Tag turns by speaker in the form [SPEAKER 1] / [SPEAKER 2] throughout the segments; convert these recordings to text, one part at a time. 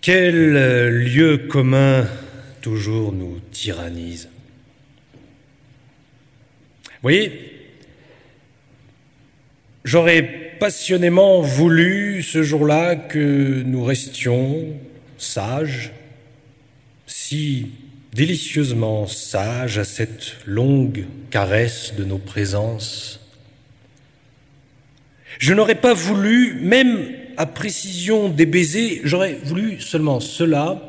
[SPEAKER 1] Quel euh, lieu commun toujours nous tyrannise? Vous voyez, j'aurais passionnément voulu ce jour-là que nous restions sages, si délicieusement sages à cette longue caresse de nos présences. Je n'aurais pas voulu, même à précision des baisers, j'aurais voulu seulement cela,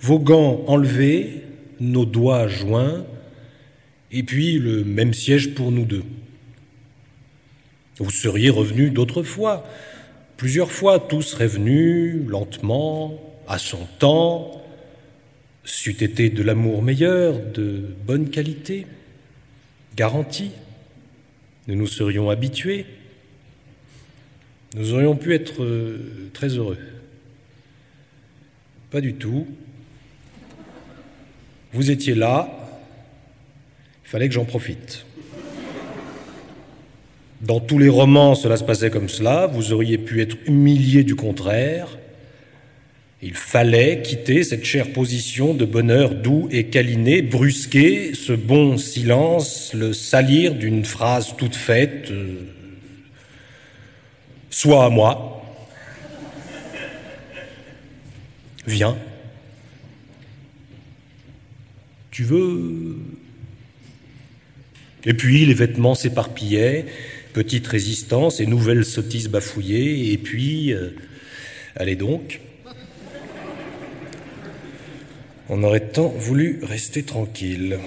[SPEAKER 1] vos gants enlevés, nos doigts joints, et puis le même siège pour nous deux. Vous seriez revenus d'autres fois, plusieurs fois, tous seraient venus lentement, à son temps, c'eût été de l'amour meilleur, de bonne qualité, garantie. Nous nous serions habitués. Nous aurions pu être euh, très heureux. Pas du tout. Vous étiez là, il fallait que j'en profite. Dans tous les romans, cela se passait comme cela, vous auriez pu être humilié du contraire. Il fallait quitter cette chère position de bonheur doux et câliné, brusquer ce bon silence, le salir d'une phrase toute faite, euh, soit à moi, viens. Tu veux? Et puis les vêtements s'éparpillaient, petite résistance et nouvelles sottises bafouillées, et puis, euh, allez donc. On aurait tant voulu rester tranquille.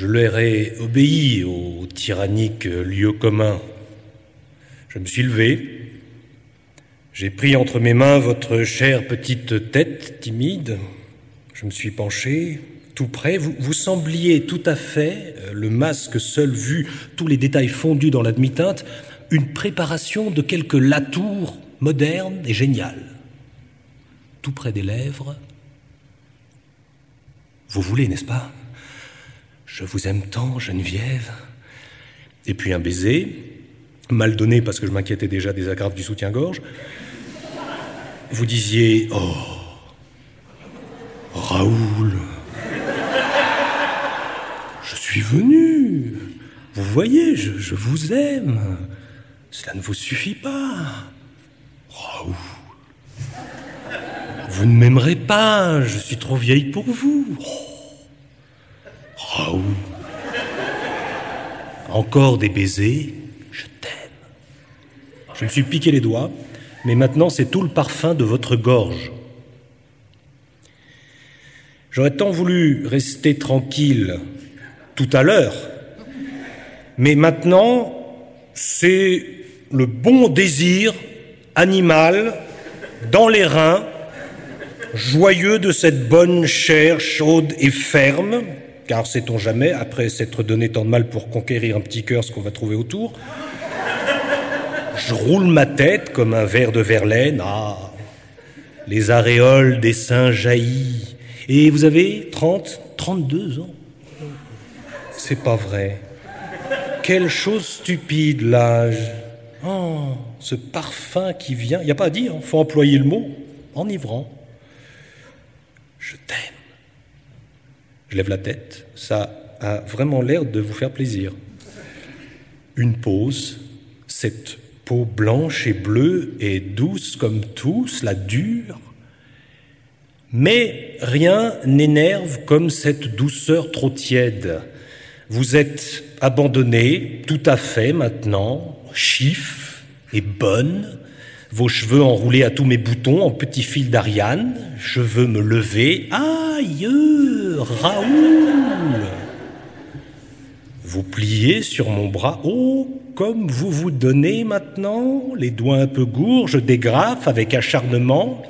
[SPEAKER 1] Je leur ai obéi au tyrannique lieu commun. Je me suis levé, j'ai pris entre mes mains votre chère petite tête timide, je me suis penché, tout près, vous, vous sembliez tout à fait, euh, le masque seul vu, tous les détails fondus dans la demi-teinte, une préparation de quelque latour moderne et géniale tout près des lèvres. Vous voulez, n'est-ce pas? Je vous aime tant, Geneviève. Et puis un baiser, mal donné parce que je m'inquiétais déjà des agrafes du soutien-gorge. Vous disiez Oh, Raoul, je suis venu. Vous voyez, je, vous aime. Cela ne vous suffit pas. Raoul. Vous ne m'aimerez pas, je suis trop vieille pour vous. Oh. Encore des baisers, je t'aime. Je me suis piqué les doigts, mais maintenant c'est tout le parfum de votre gorge. J'aurais tant voulu rester tranquille tout à l'heure, mais maintenant c'est le bon désir animal dans les reins joyeux de cette bonne chair chaude et ferme, car sait-on jamais, après s'être donné tant de mal pour conquérir un petit cœur, ce qu'on va trouver autour, je roule ma tête comme un verre de Verlaine. Ah, les aréoles des seins jaillis. Et vous avez 30, 32 ans. C'est pas vrai. Quelle chose stupide l'âge. Oh, ce parfum qui vient. Il n'y a pas à dire, faut employer le mot enivrant. Je t'aime. Je lève la tête, ça a vraiment l'air de vous faire plaisir. Une pause, cette peau blanche et bleue et douce comme tous, la dure, mais rien n'énerve comme cette douceur trop tiède. Vous êtes abandonné tout à fait maintenant, chiffre et bonne, vos cheveux enroulés à tous mes boutons en petits fils d'Ariane. Je veux me lever. Aïe, Raoul Vous pliez sur mon bras. Oh, comme vous vous donnez maintenant, les doigts un peu gourds, je dégrafe avec acharnement.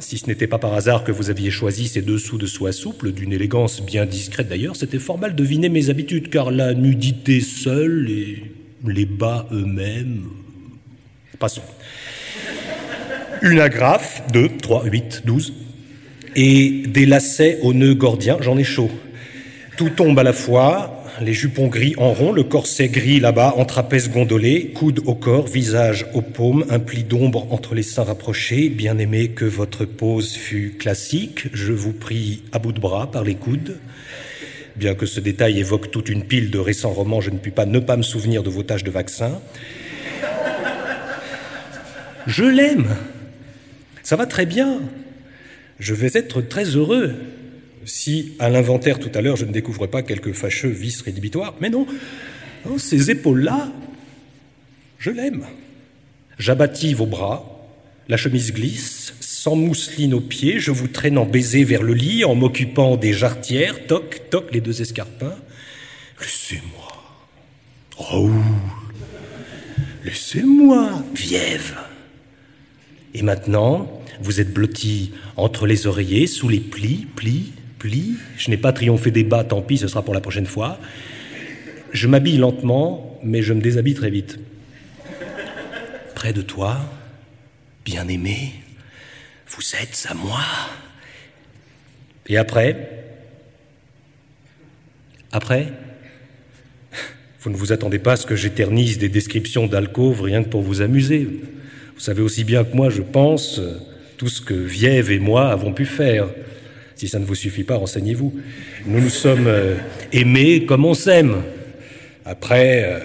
[SPEAKER 1] Si ce n'était pas par hasard que vous aviez choisi ces dessous de soie souple, d'une élégance bien discrète d'ailleurs, c'était fort mal deviner mes habitudes, car la nudité seule et les bas eux-mêmes. Passons. Une agrafe, deux, trois, huit, douze, et des lacets au nœud gordien, j'en ai chaud. Tout tombe à la fois, les jupons gris en rond, le corset gris là-bas, en trapèze gondolé, coude au corps, visage aux paumes, un pli d'ombre entre les seins rapprochés. Bien aimé que votre pose fût classique, je vous prie à bout de bras par les coudes. Bien que ce détail évoque toute une pile de récents romans, je ne puis pas ne pas me souvenir de vos tâches de vaccin. Je l'aime. Ça va très bien. Je vais être très heureux si à l'inventaire tout à l'heure je ne découvre pas quelques fâcheux vices rédhibitoires. Mais non, non ces épaules-là, je l'aime. J'abattis vos bras, la chemise glisse, sans mousseline aux pieds, je vous traîne en baiser vers le lit, en m'occupant des jarretières, toc, toc, les deux escarpins. Laissez-moi. Raoul. Laissez-moi, Viève. Et maintenant, vous êtes blotti entre les oreillers, sous les plis, plis, plis. Je n'ai pas triomphé des bas, tant pis, ce sera pour la prochaine fois. Je m'habille lentement, mais je me déshabille très vite. Près de toi, bien-aimé, vous êtes à moi. Et après? Après? Vous ne vous attendez pas à ce que j'éternise des descriptions d'alcôves rien que pour vous amuser. Vous savez aussi bien que moi, je pense, tout ce que Viève et moi avons pu faire. Si ça ne vous suffit pas, renseignez-vous. Nous nous sommes euh, aimés comme on s'aime. Après, euh,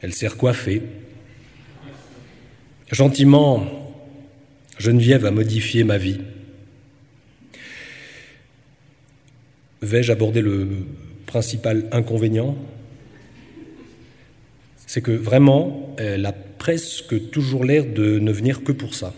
[SPEAKER 1] elle s'est recoiffée. Gentiment, Geneviève a modifié ma vie. Vais-je aborder le principal inconvénient? C'est que vraiment, elle a presque toujours l'air de ne venir que pour ça.